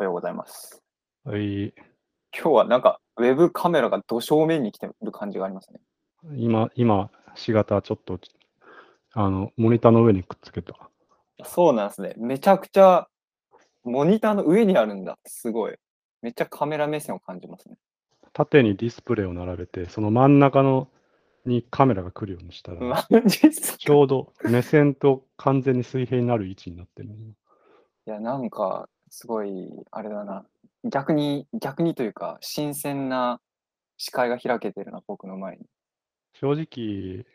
はようございます。はい。今日はなんか、ウェブカメラがど正面に来てる感じがありますね。今、今、しがたちょっと、あの、モニターの上にくっつけた。そうなんですね。めちゃくちゃ、モニターの上にあるんだ。すごい。めっちゃカメラ目線を感じますね。縦にディスプレイを並べて、その真ん中のにカメラが来るようにしたら、ちょうど目線と完全に水平になる位置になってるね。いや、なんか、すごい、あれだな。逆に、逆にというか、新鮮な視界が開けてるな、僕の前に。正直、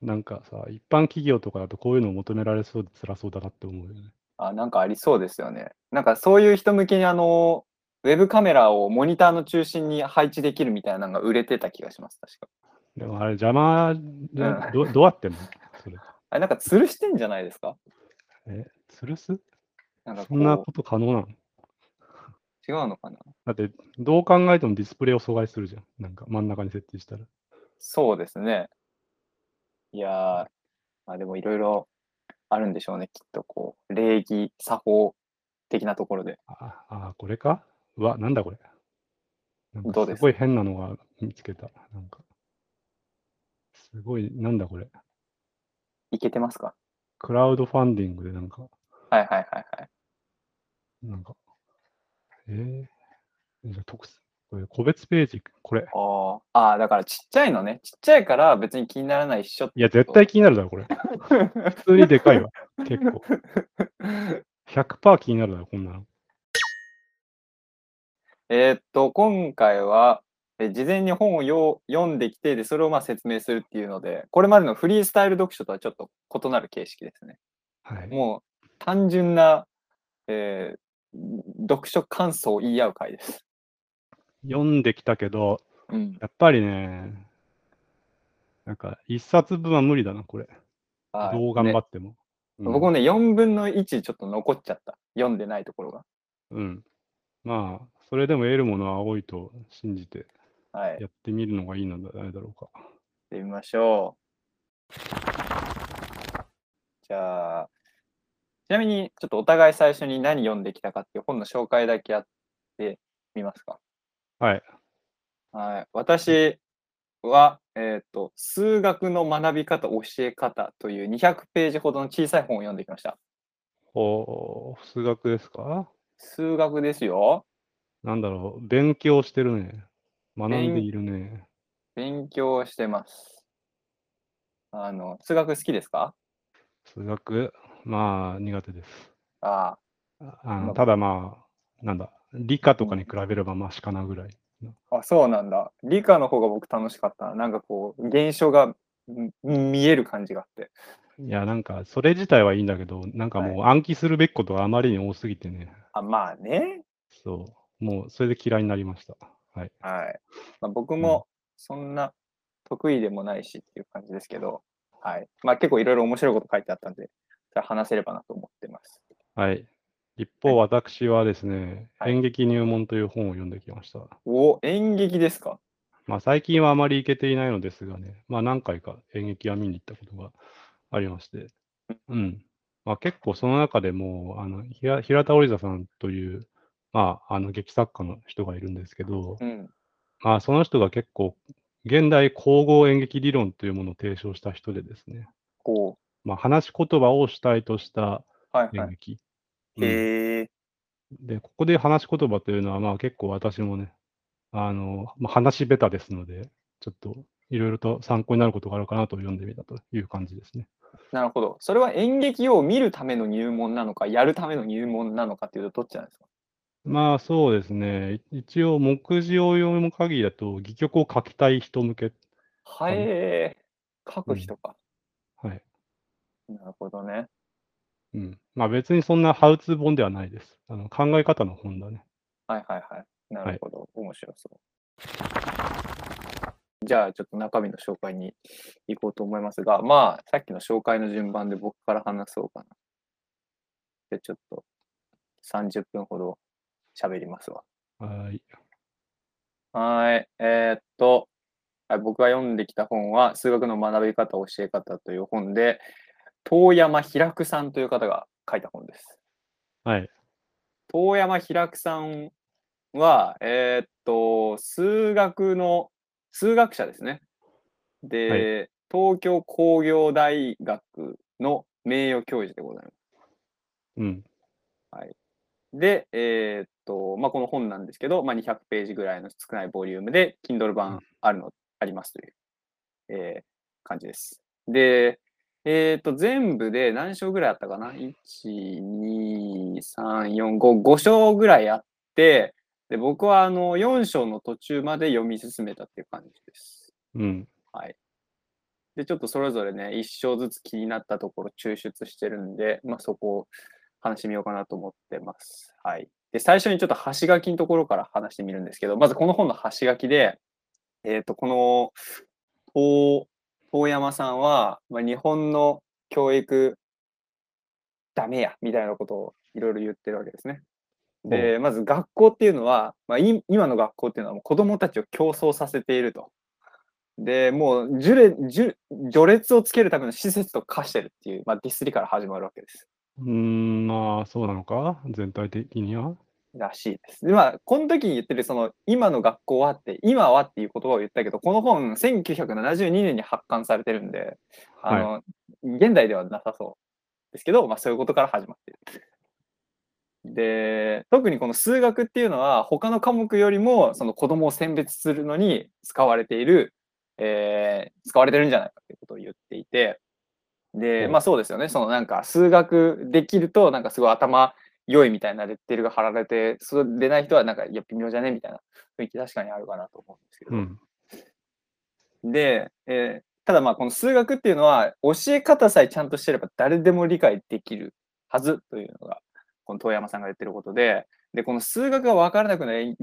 なんかさ、一般企業とかだとこういうのを求められそうで辛そうだなって思うよね。あ、なんかありそうですよね。なんかそういう人向けにあの、ウェブカメラをモニターの中心に配置できるみたいなのが売れてた気がします、確か。でもあれ邪魔じゃ、うんどどうやってんの？それ。あれ、なんか吊るしてんじゃないですか？え、吊るす？なんかこそんなこと可能なの？う、違うのかな？だって、どう考えてもディスプレイを阻害するじゃん。なんか真ん中に設定したら。そうですね。いやー、まあでもいろいろあるんでしょうね、きっとこう、礼儀、作法的なところで。ああ、これか？うわ、なんだこれ？なんどうです？かすごい変なのが見つけた。なんか。すごい、なんだこれ？いけてますか？クラウドファンディングでなんか、はいはいはいはい。なんか、えー、じゃあ特すこれ個別ページ、これ。あーあー、だからちっちゃいのね。ちっちゃいから別に気にならないっしょっていや、絶対気になるだろ、これ。普通にでかいわ。結構。100%気になるだろ、こんなの。えーっと、今回は、え事前に本をよ読んできてで、それをまあ説明するっていうので、これまでのフリースタイル読書とはちょっと異なる形式ですね。はい。もう単純な、えー読書感想を言い合う回です。読んできたけど、うん。やっぱりね、なんか、一冊分は無理だな、これ。はいどう頑張ねっても。うん僕もね、4分の1ちょっと残っちゃった。読んでないところが。うん。まあ、それでも得るものは多いと信じてはい。やってみるのがいいのではないだろうか。やってみましょう。じゃあ、ちなみに、ちょっとお互い最初に何読んできたかっていう本の紹介だけやってみますか？はい。はい。私は、えっ、と、数学の学び方、教え方という200ページほどの小さい本を読んできました。おー数学ですか？数学ですよ。なんだろう、勉強してるね。学んでいるね。勉強してます。あの、数学好きですか？数学、まあ、苦手です。ああ、まあああのただまあ、なんだ、理科とかに比べればマシかなぐらい。あ、そうなんだ。理科の方が僕楽しかったな。なんかこう、現象がん見える感じがあって。いや、なんか、それ自体はいいんだけど、なんかもう暗記するべきことがあまりに多すぎてね。あ、まあね。そう。もう、それで嫌いになりました。はい。はい。まあ、僕もそんな得意でもないしっていう感じですけど、はい。まあ結構いろいろ面白いこと書いてあったんで、話せればなと思ってます。はい。一方、私はですね、はい演劇入門という本を読んできました。お、演劇ですか？まあ、最近はあまり行けていないのですがね、まあ、何回か演劇は見に行ったことがありまして、うん。まあ、結構その中でも、あの、平平田織座さんという、まあ、あの、劇作家の人がいるんですけど、うん。まあ、その人が結構、現代総合演劇理論というものを提唱した人でですね、こまあ、話し言葉を主体としたう。はいはい。演劇。うんへえで、ここで話し言葉というのは、まあ結構私もね、あの、まあ、話下手ですので、ちょっといろいろと参考になることがあるかなと読んでみたという感じですね。なるほど。それは演劇を見るための入門なのか、やるための入門なのかっていうと、どっちなんですか？まあそうですね。い一応、目次を読む限りだと、戯曲を書きたい人向け。はえー、書く人か。はい。なるほどね。うん。まあ別にそんなハウツー本ではないです。あの考え方の本だね。はいはいはい。なるほど。面白そう。じゃあ、ちょっと中身の紹介に行こうと思いますが、まあ、さっきの紹介の順番で僕から話そうかな。で、ちょっと30分ほど喋りますわ。はい。はい。えーっと、はい僕が読んできた本は、数学の学び方、教え方という本で、遠山平久さんという方が書いた本です。はい。遠山平久さんは、えーっと、数学の、数学者ですね。で、東京工業大学の名誉教授でございます。うん。で、えーっと、まあ、この本なんですけど、まあ、200ページぐらいの少ないボリュームで、Kindle うん版あるの、ありますという、えー感じです。で、えーっと、全部で何章ぐらいあったかな ?1、2、3、4、5、5章ぐらいあって、で、僕はあの、4章の途中まで読み進めたっていう感じです。うん。はい。で、ちょっとそれぞれね、一章ずつ気になったところ抽出してるんで、まあ、そこを話してみようかなと思ってます。はい。で、最初にちょっと端書きのところから話してみるんですけど、まずこの本の端書きで、えっ、と、この、遠遠山さんは、まあ、日本の教育ダメや、みたいなことをいろいろ言ってるわけですね。で、まず学校っていうのは、まあ、い今の学校っていうのはもう子供たちを競争させていると。で、もう序列序序列をつけるための施設と化してるっていう、まあ、ディスりから始まるわけです。うーん、まあ、そうなのか？全体的には。らしいです。で、まあ、この時に言ってる、その、今の学校はって、今はっていう言葉を言ったけど、この本、1972年に発刊されてるんで、あの、現代ではなさそうですけど、まあ、そういうことから始まってる。で、特にこの数学っていうのは、他の科目よりも、その子供を選別するのに使われている、えー使われてるんじゃないかということを言っていて、で、うんまあそうですよね。そのなんか数学できると、なんかすごい頭良いみたいなレッテルが貼られて、そうでない人はなんか、いや、微妙じゃね？みたいな雰囲気確かにあるかなと思うんですけど。うん。で、えーただまあこの数学っていうのは教え方さえちゃんとしてれば誰でも理解できるはずというのがこの遠山さんが言ってることで、で、この数学が分からなくなる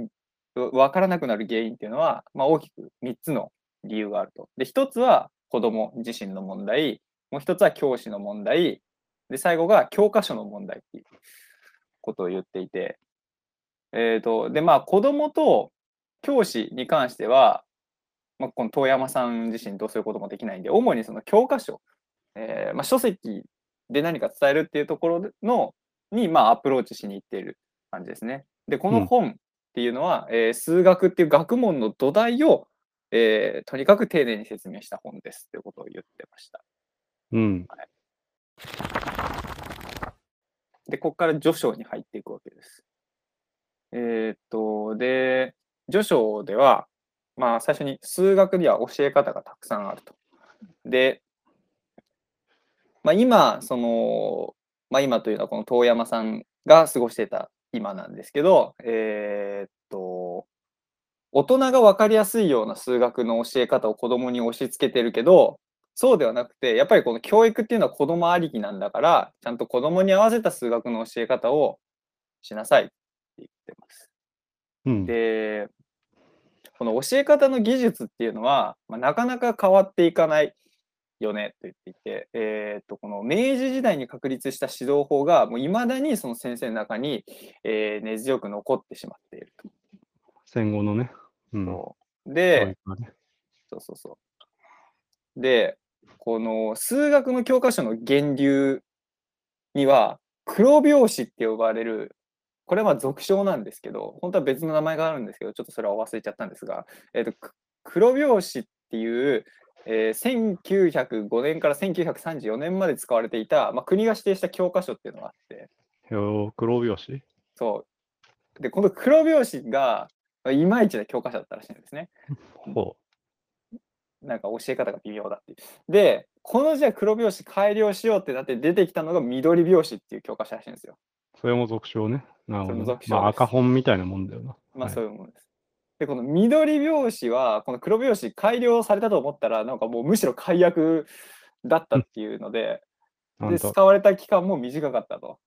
分からなくなる原因っていうのは、まあ、大きく3つの理由があると。で、1つは子供自身の問題、もう1つは教師の問題、で、最後が教科書の問題っていうことを言っていて、えっ、と、で、まあ子供と教師に関しては、まあ、この遠山さん自身どうすることもできないんで、主にその教科書、えーまあ、書籍で何か伝えるっていうところのに、まあ、アプローチしに行っている感じですね。で、この本っていうのは、えー数学っていう学問の土台を、えーとにかく丁寧に説明した本ですということを言ってました。うん。で、ここから序章に入っていくわけです。えーっと、で、序章では、まあ、最初に数学には教え方がたくさんあると。で、まあ、今、その、まあ、今というのはこの遠山さんが過ごしてた今なんですけど、えーっと、大人が分かりやすいような数学の教え方を子供に押し付けてるけど、そうではなくて、やっぱりこの教育っていうのは子供ありきなんだから、ちゃんと子供に合わせた数学の教え方をしなさいって言ってます。うん。で、この教え方の技術っていうのは、まあ、なかなか変わっていかないよねと言っていて、えー、とこの明治時代に確立した指導法が、もう未だにその先生の中に、えー根強く残ってしまっていると。戦後のね。うん。そう教で、ねそうそうそう。で、この数学の教科書の源流には、黒拍子って呼ばれる、これは俗称なんですけど、本当は別の名前があるんですけど、ちょっとそれは忘れちゃったんですが、えーとく黒拍子っていう、えー1905年から1934年まで使われていた、まあ、国が指定した教科書っていうのがあって、よ黒拍子？そう。で、この黒拍子が、まあいまいちな教科書だったらしいんですね。ほなんか教え方が微妙だっていう。で、このじゃあ黒拍子改良しようってなって出てきたのが緑拍子っていう教科書らしいんですよ。う。それも俗称ね。なるほどまあ赤本みたいなもんだよな。まあはいそういうものです。で、この緑拍子は、この黒拍子改良されたと思ったら、なんかもうむしろ改悪だったっていうので、で、使われた期間も短かったと。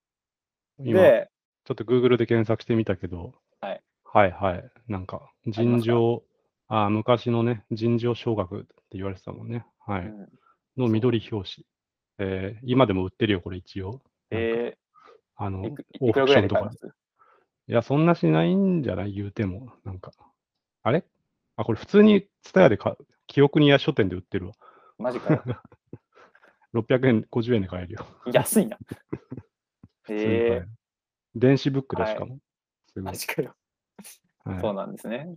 今、で、ちょっと Google で検索してみたけど、はい、はいはい。なんか尋常、あ昔のね、尋常小学って言われてたもんね。はい。うんの緑表紙。えー今でも売ってるよ、これ一応。えー、あのオークションとかいや、そんなしないんじゃない？言うても。なんか、あれ？あ、これ普通にツタヤでか、記憶にや書店で売ってるわ。マジかよ。600円、50円で買えるよ。安いな。ええる電子ブックではいしかも。すごい。確かに。はいそうなんですね。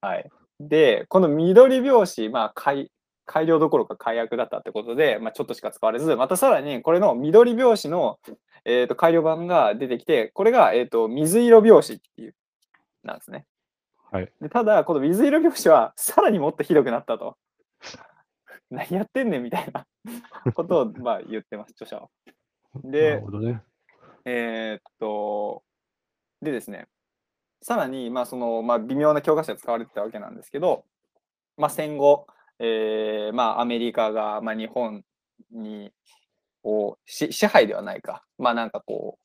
はい。で、この緑拍子、まあ、改改良どころか改悪だったってことで、まあ、ちょっとしか使われず、またさらにこれの緑拍子の、えー、と改良版が出てきて、これが、えー、と水色拍子っていう、なんですね。はい。でただ、この水色拍子はさらにもっとひどくなったと。何やってんねんみたいな ことを、まあ、言ってます、著者は。なでね。えーっと、でですね、さらに、まあ、その、まあ、微妙な教科書で使われてたわけなんですけど、まあ、戦後、えーまあ、アメリカが、まあ、日本に、を支配ではないか、まあ、なんかこ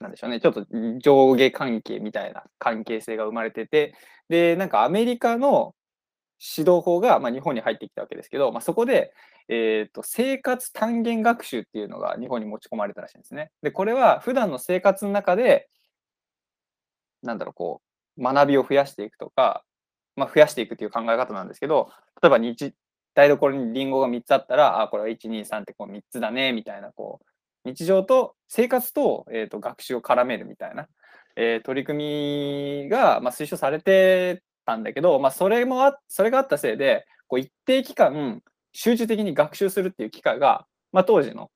う、なんでしょうね、ちょっと上下関係みたいな関係性が生まれてて、で、なんかアメリカの指導法が、まあ、日本に入ってきたわけですけど、まあ、そこで、えー、と生活単元学習っていうのが日本に持ち込まれたらしいんですね。で、これは普段の生活の中で、なんだろう、こう、学びを増やしていくとか、まあ、増やしていくっていう考え方なんですけど、例えば日台所にリンゴが3つあったら、あ、これは1、2、3ってこう3つだね、みたいな、こう、日常と生活と,、えー、と学習を絡めるみたいな、えー取り組みが、まあ、推奨されてたんだけど、まあ、それもあそれがあったせいで、こう一定期間、集中的に学習するっていう機会が、まあ、当時の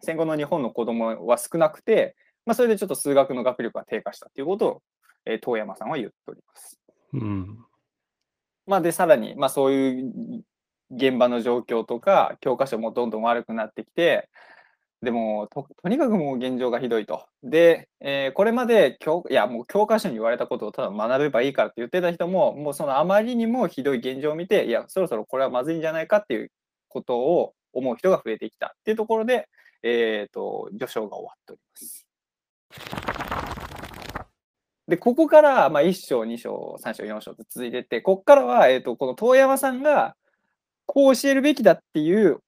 戦後の日本の子供は少なくて、まあ、それでちょっと数学の学力が低下したっていうことを、えー遠山さんは言っております。うん。まあ、で、さらに、まあ、そういう現場の状況とか、教科書もどんどん悪くなってきて、でもと、とにかくもう現状がひどいと。で、えーこれまで教、いや、もう教科書に言われたことをただ学べばいいからって言ってた人も、もうそのあまりにもひどい現状を見て、いや、そろそろこれはまずいんじゃないかっていうことを思う人が増えてきたっていうところで、えっ、と、序章が終わっております。で、ここから、まあ、1章、2章、3章、4章と続いていって、ここからは、えっ、と、この遠山さんが、こう教えるべきだっていう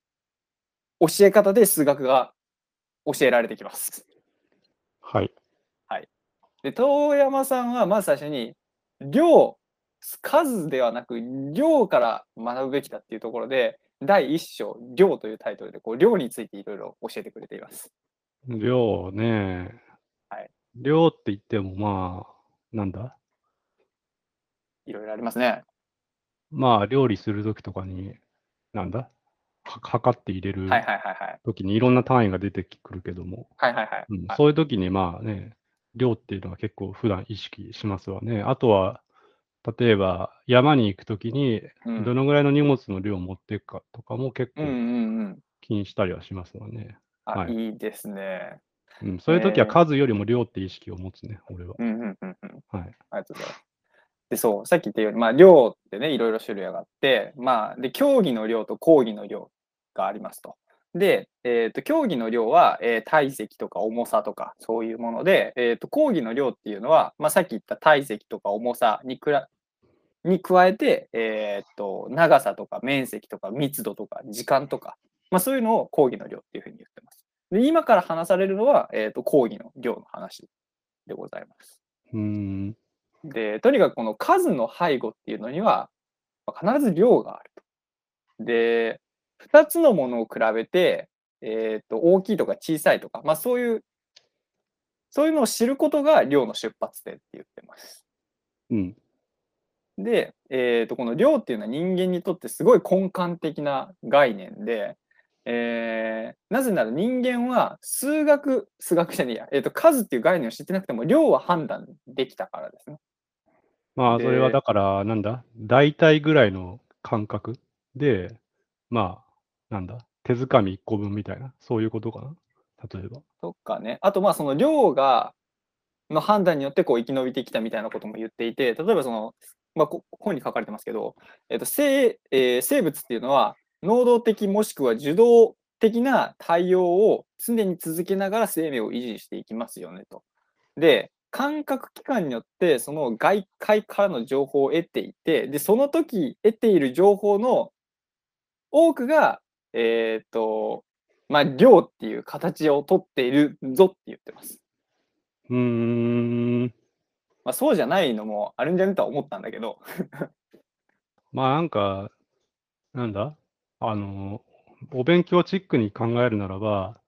教え方で数学が教えられてきます。はい。で、遠山さんはまず最初に、量、数ではなく、量から学ぶべきだっていうところで、第1章、量というタイトルで、こう量についていろいろ教えてくれています。量ね。はい。量って言ってもまあ、なんだ？いろいろありますね。まあ、料理するときとかに、なんだ？は測って入れるはいはいはいはい。ときにいろんな単位が出てくるけども、はいはいはい。そういうときにまあね、量っていうのは結構普段意識しますわね。あとは、例えば山に行くときに、うんどのぐらいの荷物の量を持っていくかとかも結構うんうんうん。気にしたりはしますわね。あ、はいい、いですね。うん、そういうときはえー数よりも量って意識を持つね、俺は。うんうんうんうん。はい。ありがとうございます。で、そう、さっき言ったように、まあ、量ってね、いろいろ種類があって、まあ、で、競技の量と講義の量がありますと。で、えっ、と、競技の量は、えー体積とか重さとか、そういうもので、えっ、と、講義の量っていうのは、まあ、さっき言った体積とか重さにくらに加えて、えっ、と、長さとか面積とか密度とか時間とか、まあ、そういうのを講義の量っていうふうに言ってます。で、今から話されるのは、えっ、と、講義の量の話でございます。うーん。で、とにかくこの数の背後っていうのには、まあ必ず量があると。で、2つのものを比べて、えーと、大きいとか小さいとか、まあそういう、そういうのを知ることが量の出発点って言ってます。うん。で、えーと、この量っていうのは人間にとってすごい根幹的な概念で、えーなぜなら人間は数学、数学じゃねえや、えーと、数っていう概念を知ってなくても量は判断できたからですね。まあ、それはでだから、なんだ？大体ぐらいの感覚で、まあ、なんだ？手づかみ1個分みたいな、そういうことかな？例えば。とかね。あと、まあ、その量が、の判断によってこう生き延びてきたみたいなことも言っていて、例えばその、まあ、こ本に書かれてますけど、えっと生えー生物っていうのは、能動的もしくは受動的な対応を常に続けながら生命を維持していきますよねと。で、感覚器官によってその外界からの情報を得ていて、で、その時得ている情報の多くが、えっと、まあ、量っていう形をとっているぞって言ってます。うーん。まあ、そうじゃないのもあるんじゃねとは思ったんだけど、まあ、なんか、なんだ？あの、お勉強チックに考えるならば、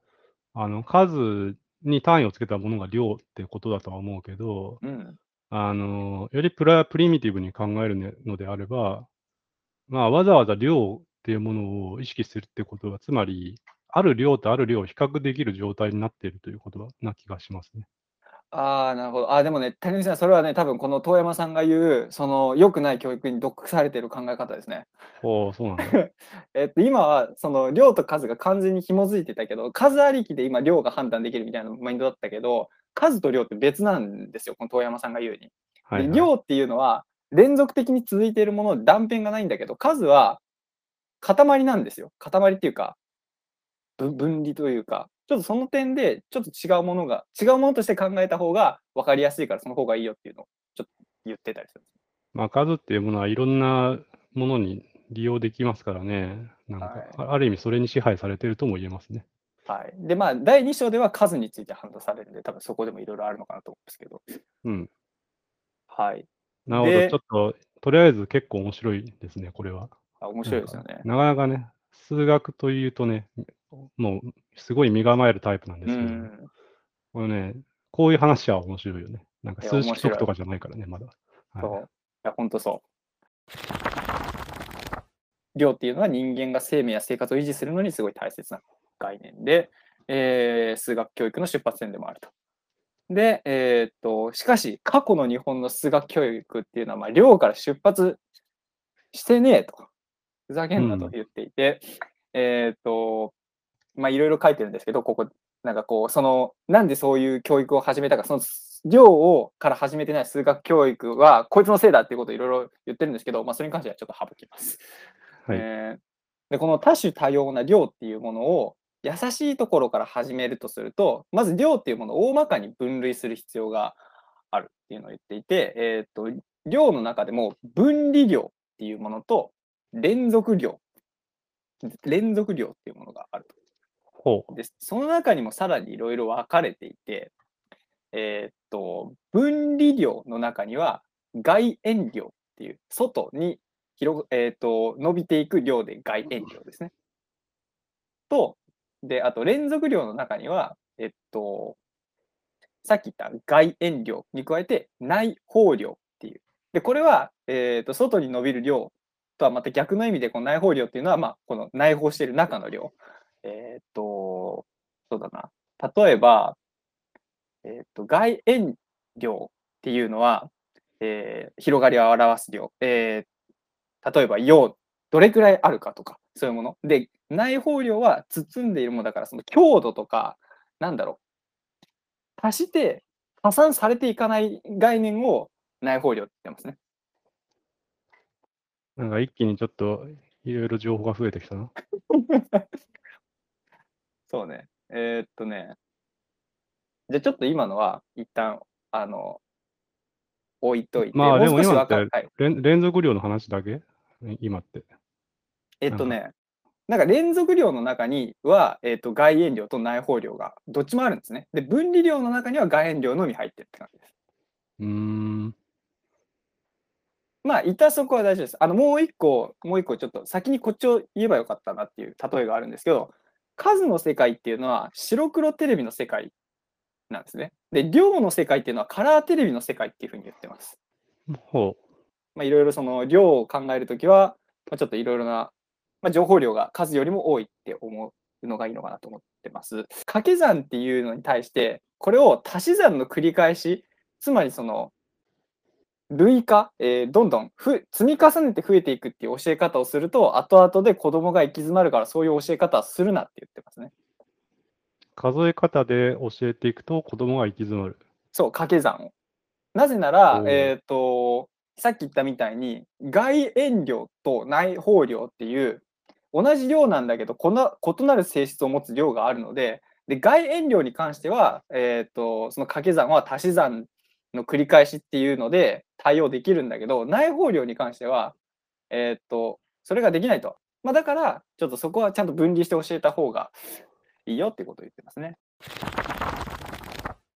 あの、数に単位をつけたものが量ってことだとは思うけど、うん。あの、よりプラプリミティブに考えるねのであれば、まあ、わざわざ量っていうものを意識するってことは、つまり、ある量とある量を比較できる状態になっているということな気がしますね。ああ、なるほど。あ、でもね、谷口さん、それはね、多分この遠山さんが言う、その良くない教育に毒されている考え方ですね。ほう、そうなんだ。えっと、今はその量と数が完全に紐づいてたけど、数ありきで今量が判断できるみたいなマインドだったけど、数と量って別なんですよ、この遠山さんが言うに。はい、はい。で量っていうのは連続的に続いているもので断片がないんだけど、数は塊なんですよ。塊っていうか、ぶ分離というか、ちょっとその点でちょっと違うものが、違うものとして考えた方が分かりやすいから、その方がいいよっていうのをちょっと言ってたりする。まあ、数っていうものはいろんなものに利用できますからね。なんか、はいあある意味それに支配されているとも言えますね。はい。で、まあ、第2章では数について判断されるんで、多分そこでもいろいろあるのかなと思うんですけど。うん。はい。なるほど。でちょっと、とりあえず結構面白いですね、これは。あ面白いですよね。なかなかね、数学というとね、もうすごい身構えるタイプなんでうすけど、ん。これね、こういう話は面白いよね。なんか数式とかじゃないからね、まだ。はいそう。いや、ほんとそう。量っていうのは人間が生命や生活を維持するのにすごい大切な概念で、えー数学教育の出発点でもあると。で、えーっと、しかし、過去の日本の数学教育っていうのは、まあ、量から出発してねえと。ふざけんなとうん言っていて、えーっと、まあ、いろいろ書いてるんですけど、ここ、なんかこう、その、なんでそういう教育を始めたか、その量をから始めてない数学教育は、こいつのせいだっていうことをいろいろ言ってるんですけど、まあ、それに関してはちょっと省きます。はいえーで、この多種多様な量っていうものを優しいところから始めるとすると、まず量っていうものを大まかに分類する必要があるっていうのを言っていて、えーっと、量の中でも分離量っていうものと連続量、連続量っていうものがあると。ほう。で、その中にもさらにいろいろ分かれていて、えーっと、分離量の中には外縁量っていう、外に広、えーっと、伸びていく量で外縁量ですね。と、で、あと連続量の中には、えっと、さっき言った外縁量に加えて内包量っていう。で、これは、えーっと、外に伸びる量とはまた逆の意味で、この内包量っていうのは、まあ、この内包している中の量。えーっと、そうだな。例えば、えーっと、外縁量っていうのは、えー広がりを表す量。えー例えば、陽、どれくらいあるかとか、そういうもの。で、内包量は包んでいるものだから、その強度とか、なんだろう。足して、加算されていかない概念を内包量って言ってますね。なんか一気にちょっといろいろ情報が増えてきたな。そうね。えーっとね。じゃあちょっと今のは一旦、あの、置いといて、まあでも今って。はい。連連続量の話だけ？今って。えっとね、なんか連続量の中には、えっと、外縁量と内包量がどっちもあるんですね。で、分離量の中には外縁量のみ入ってるって感じです。うーん。まあ、いたそこは大丈夫です。あの、もう一個、もう一個ちょっと先にこっちを言えばよかったなっていう例えがあるんですけど、数の世界っていうのは白黒テレビの世界なんですね。で、量の世界っていうのはカラーテレビの世界っていうふうに言ってます。ほまあ、いろいろその量を考えるときは、まあ、ちょっといろいろな、まあ、情報量が数よりも多いって思うのがいいのかなと思ってます。掛け算っていうのに対して、これを足し算の繰り返し、つまりその、類化、えーどんどんふ積み重ねて増えていくっていう教え方をすると、後々で子供が行き詰まるから、そういう教え方はするなって言ってますね。う。数え方で教えていくと子供が行き詰まる。そう、掛け算を。なぜならえっ、と、さっき言ったみたいに、外縁量と内包量っていう、同じ量なんだけど、この異なる性質を持つ量があるので、で外縁量に関しては、えっ、と、その掛け算は足し算の繰り返しっていうので対応できるんだけど、内包量に関しては、えっ、と、それができないと。まあ、だから、ちょっとそこはちゃんと分離して教えた方がいいよっていうことを言ってますね。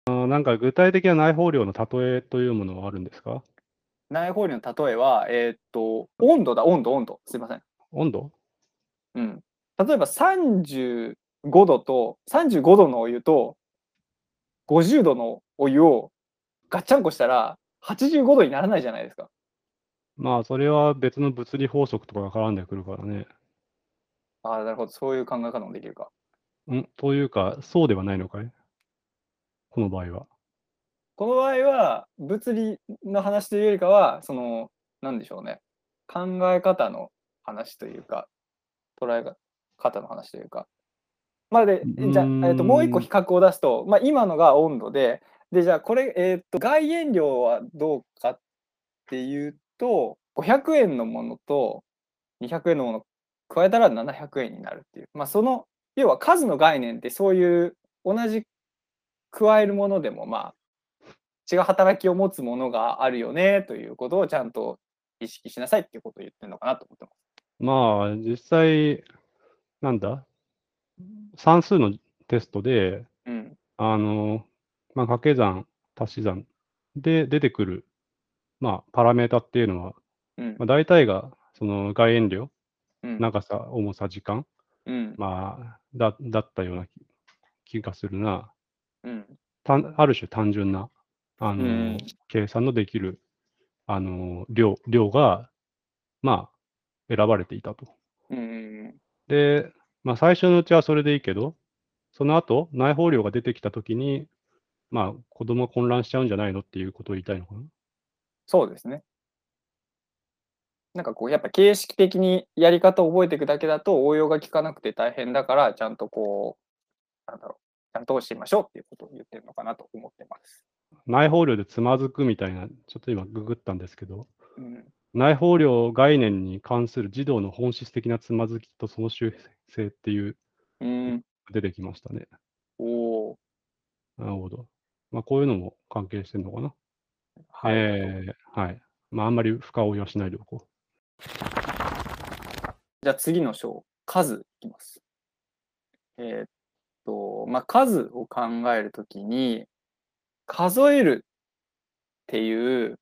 なんか具体的な内包量の例えというものはあるんですか？内包量の例えは、えっ、と、温度だ、温度、温度。すいません。温度？うん。例えば35度と、35度のお湯と50度のお湯をガッチャンコしたら85度にならないじゃないですか。まあ、それは別の物理法則とかが絡んでくるからね。ああ、なるほど。そういう考え方もできるか。ん？というか、そうではないのかい？この場合は。この場合は、物理の話というよりかは、その、なんでしょうね。考え方の話というか、捉え方の話というか。まあで、じゃあ、えー、ともう一個比較を出すと、まあ、今のが温度で、で、じゃあこれ、えっ、と、外燃料はどうかっていうと、500円のものと200円のもの加えたら700円になるっていう。まあ、その、要は数の概念ってそういう同じ加えるものでも、まあ、違う働きを持つものがあるよねということをちゃんと意識しなさいっていうことを言ってるのかなと思ってます。まあ、実際、なんだ？算数のテストで、うん。あの、まあ、掛け算、足し算で出てくる、まあ、パラメータっていうのは、うん。まあ、大体が、その外縁量、うん。長さ、重さ、時間、うん。まあ、だだったような気気がするな。うん。単ある種単純な、あの、うん。計算のできる、あの、量、量が、まあ、選ばれていたと。うんで、まあ、最初のうちはそれでいいけど、その後、内包量が出てきたときに、まあ、子供が混乱しちゃうんじゃないのっていうことを言いたいのかな？そうですね。なんかこう、やっぱ形式的にやり方を覚えていくだけだと応用が効かなくて大変だから、ちゃんとこう、なんだろう、ちゃんとしてみましょうっていうことを言ってるのかなと思ってます。内包量でつまずくみたいな、ちょっと今ググったんですけど、うん、内包量概念に関する児童の本質的なつまずきとその修正っていう、うん、出てきましたね。おおなるほど。まあ、こういうのも関係してるのかな？はい。えーはい。まあ、あんまり深追いはしないでおこじゃあ次の章、数いきます。えーっと、まあ、数を考えるときに、数えるっていう、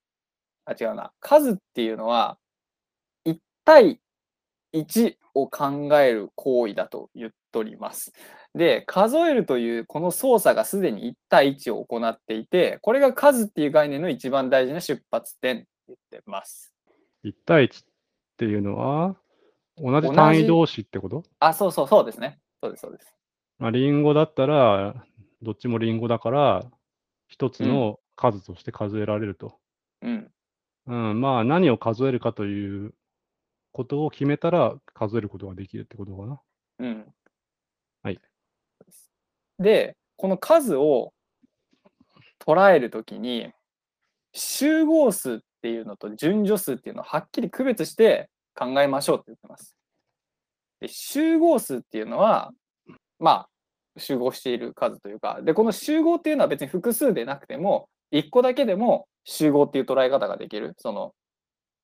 あ、違うな、数っていうのは、1対1を考える行為だと言っております。で、数えるというこの操作がすでに1対1を行っていて、これが数っていう概念の一番大事な出発点って言ってます。う。1対1っていうのは、同じ同じ単位同士ってこと？あ、そうそう、そうですね。そうです、そうです。まあ、リンゴだったら、どっちもリンゴだから、一つの数として数えられると。うん。うん、まあ、何を数えるかということを決めたら、数えることができるってことかな。うん。はい。で、この数を捉えるときに、集合数っていうのと順序数っていうのをはっきり区別して考えましょうって言ってます。で集合数っていうのは、まあ、集合している数というか、で、この集合っていうのは別に複数でなくても、1個だけでも集合っていう捉え方ができる。その、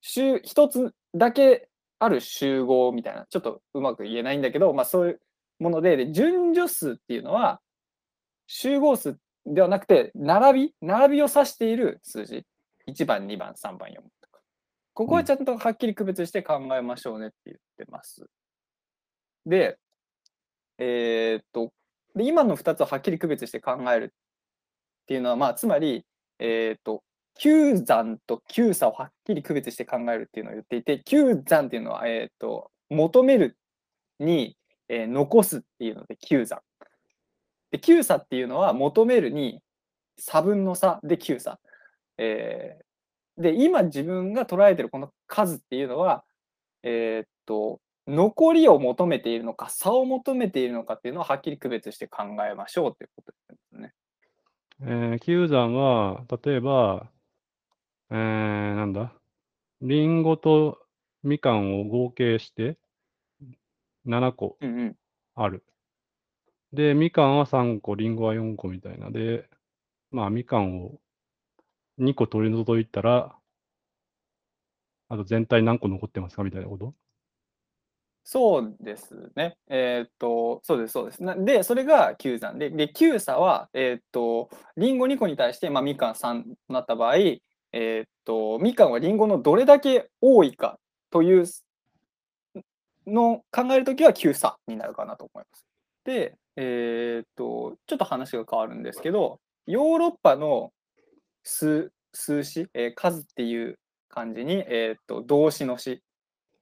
集一つだけある集合みたいな、ちょっとうまく言えないんだけど、まあそういうもので、で順序数っていうのは、集合数ではなくて、並び、並びを指している数字。1番、2番、3番、4番とか。ここはちゃんとはっきり区別して考えましょうねって言ってます。で、えーっと、で今の2つをはっきり区別して考えるっていうのは、まあ、つまり、えーっと、九算と九差をはっきり区別して考えるっていうのを言っていて、九算っていうのは、えーっと、求めるに、えー残すっていうので九算。で、九差っていうのは求めるに差分の差で九差。えーで、今自分が捉えてるこの数っていうのは、えーっと、残りを求めているのか、差を求めているのかっていうのをはっきり区別して考えましょうっていうことですね。えー、九算は、例えば、えー、なんだ、リンゴとみかんを合計して7個うんうん。ある。で、みかんは3個、リンゴは4個みたいなで、まあ、みかんを2個取り除いたら、あと全体何個残ってますかみたいなこと？そうですね。えーっと、そうです、そうです。なで、それが9算で、で、9差は、えーっと、リンゴ2個に対して、まあ、みかん3となった場合、えーっと、みかんはリンゴのどれだけ多いかというの考えるときは9差になるかなと思います。で、えーっと、ちょっと話が変わるんですけど、ヨーロッパの数数詞、えー数っていう漢字に、えーっと動詞の詞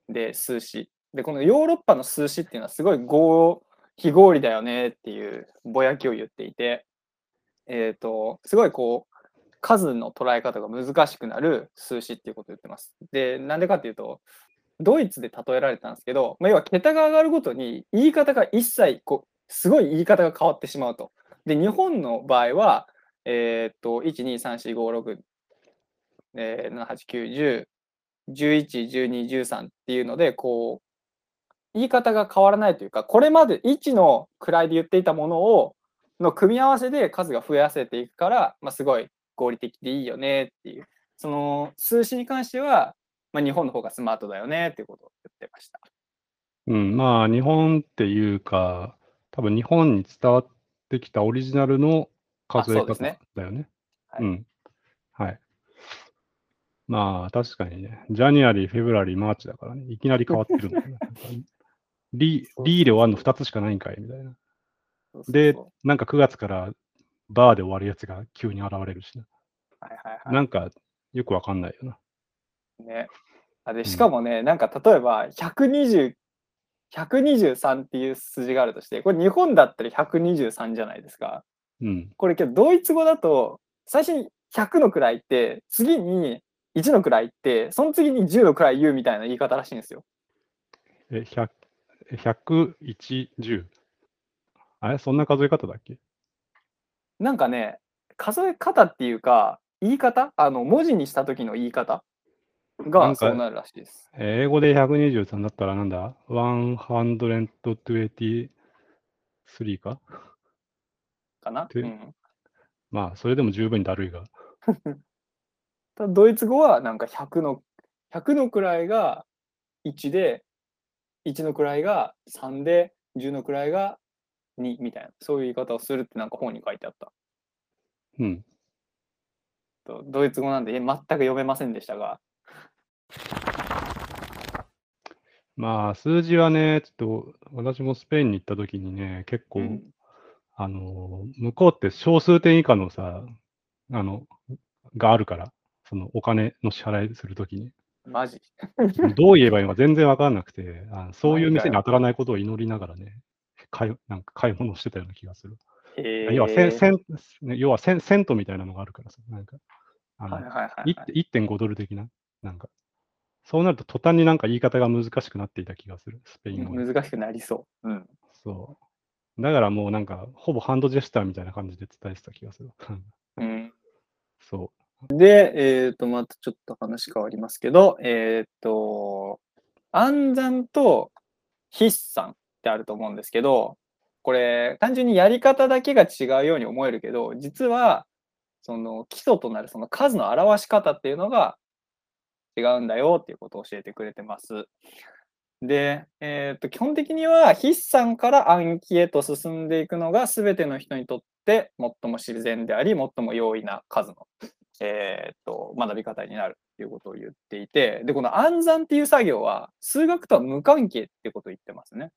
で数詞。で、このヨーロッパの数詞っていうのはすごい合非合理だよねっていうぼやきを言っていて、えーっと、すごいこう、数の捉え方が難しくなる数詞っていうことを言ってます。で、なんでかっていうと、ドイツで例えられたんですけど、まあ、要は桁が上がるごとに言い方が一切こうすごい言い方が変わってしまうと。で、日本の場合は、えーっと、1、2、3、4、5、6、えー、7、8、9、10、11、12、13っていうので、こう、言い方が変わらないというか、これまで1の位で言っていたものを、の組み合わせで数が増やせていくから、まあ、すごい合理的でいいよねっていう、その数詞に関しては、まあ、日本の方がスマートだよねっていうことを言ってました。うん、まあ、日本っていうか、多分日本に伝わってきたオリジナルの数え方そうですねだよね。はいうん。はい。まあ、確かにね、 January、February、March だからね、いきなり変わってるんだよね。リリーで終わるの2つしかないんかいみたいな。でなんか9月から ber で終わるやつが急に現れるしな。はいはいはい。なんかよくわかんないよな。ね。あで、んしかもね、なんか例えば120、123っていう数字があるとして、これ日本だったら123じゃないですか。うん。これけどドイツ語だと、最初に100の位って、次に1の位って、その次に10の位言うみたいな言い方らしいんですよ。え、100、え101、10。あれ？そんな数え方だっけ？なんかね、数え方っていうか、言い方？あの、文字にした時の言い方？がそうなるらしいです。英語で123だったらなんだ ?123 かかな、でうん、まあ、それでも十分にだるいが。ただドイツ語はなんか100の、100の位が1で、1の位が3で、10の位が2みたいな、そういう言い方をするってなんか本に書いてあった。うん。とドイツ語なんでえ全く読めませんでしたが、まあ、数字はね、ちょっと私もスペインに行った時にね、結構、うんあの、向こうって小数点以下のさ、あの、があるから、そのお金の支払いするときに。マジ？どう言えばいいのか全然わかんなくて、あそういう店に当たらないことを祈りながらね、買いなんか買い物してたような気がする。要はセンセン、ね要はセンセントみたいなのがあるからさ、なんか、あのはいはいはいいはい。1.5ドル的な、なんか、そうなると途端になんか言い方が難しくなっていた気がする、スペイン語で。難しくなりそう。うん。そう。だからもうなんか、ほぼハンドジェスターみたいな感じで伝えてた気がする。うん、そで、えっ、と、またちょっと話変わりますけど、えっ、と、暗算と筆算ってあると思うんですけど、これ、単純にやり方だけが違うように思えるけど、実は、その基礎となるその数の表し方っていうのが違うんだよっていうことを教えてくれてます。で、えっ、と、基本的には筆算から暗記へと進んでいくのが全ての人にとって最も自然であり、最も容易な数のえーっと学び方になるということを言っていて、で、この暗算っていう作業は数学とは無関係ってことを言ってますね。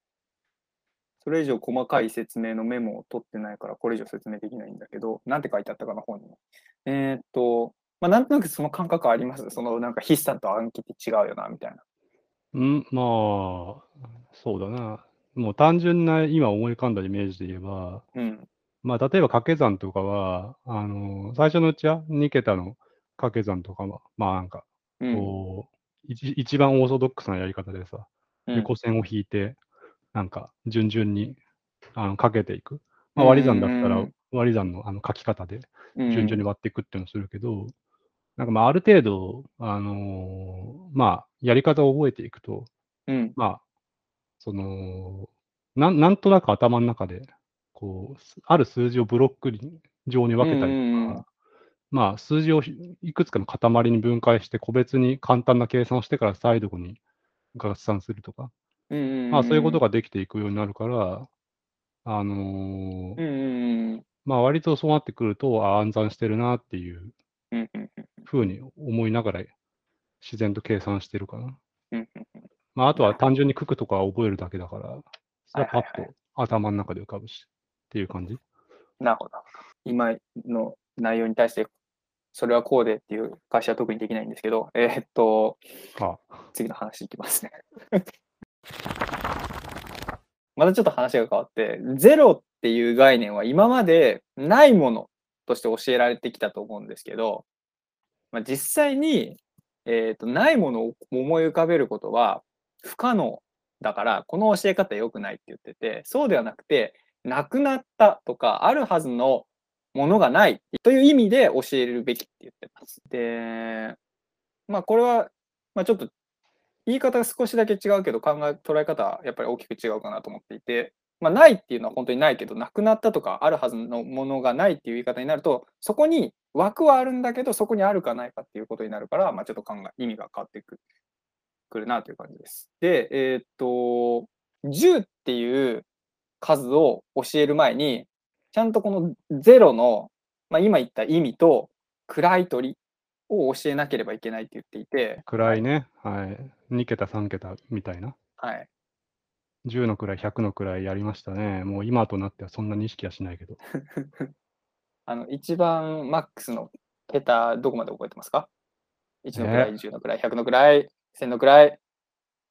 それ以上細かい説明のメモを取ってないから、これ以上説明できないんだけど、なんて書いてあったかな、本に。えーっと、まあ、なんとなくその感覚あります？そのなんか筆算と暗記って違うよな、みたいな。う。ん、まあ、そうだな。もう単純な今思い浮かんだイメージで言えば、うん。まあ、例えば掛け算とかは、あの、最初のうちは2桁の掛け算とかは、まあなんか、うん。こう、一一番オーソドックスなやり方でさ、うん横線を引いて、なんか、順々にあのかけていく。まあ、割り算だったらうんうんうん、割り算のあの書き方でうん順々に割っていくっていうのをするけど、なんかまあ、ある程度、あのーまあ、やり方を覚えていくと、うん。まあ、その、なんなんとなく頭の中で、こう、すある数字をブロック状に分けたりとか、うんうんうんまあ、数字をひいくつかの塊に分解して、個別に簡単な計算をしてから再度に合算するとか、うんうんうん。まあ、そういうことができていくようになるから、あのーうんうんうん。まあ、割とそうなってくると、あ暗算してるなっていううんうんふうに思いながら、自然と計算してるかな。うんうんまあ、あとは単純に九九とか覚えるだけだから、それはパッと頭の中で浮かぶし、っていう感じ。なるほど。今の内容に対して、それはこうでっていう会社は特にできないんですけど、えーっと、は次の話いきますね。またちょっと話が変わって、ゼロっていう概念は今までないものとして教えられてきたと思うんですけど、まあ、実際に、えーとないものを思い浮かべることは不可能だから、この教え方良くないって言ってて、そうではなくて、なくなったとか、あるはずのものがないという意味で教えるべきって言ってます。で、まあこれは、まあ、ちょっと言い方が少しだけ違うけど、考え、捉え方はやっぱり大きく違うかなと思っていて、まあ、ないっていうのは本当にないけど、なくなったとか、あるはずのものがないっていう言い方になると、そこに枠はあるんだけど、そこにあるかないかっていうことになるから、まあ、ちょっと考え、意味が変わってくるなという感じです。で、えーっと、10っていう数を教える前に、ちゃんとこの0の、まあ、今言った意味と、暗い鳥を教えなければいけないって言っていて、暗いね。はい。2桁、3桁みたいな。はい。10の位、100の位やりましたね。もう今となってはそんなに意識はしないけど。あの、一番マックスの桁、どこまで覚えてますか ?1 の位、10の位、100の位、1000の位、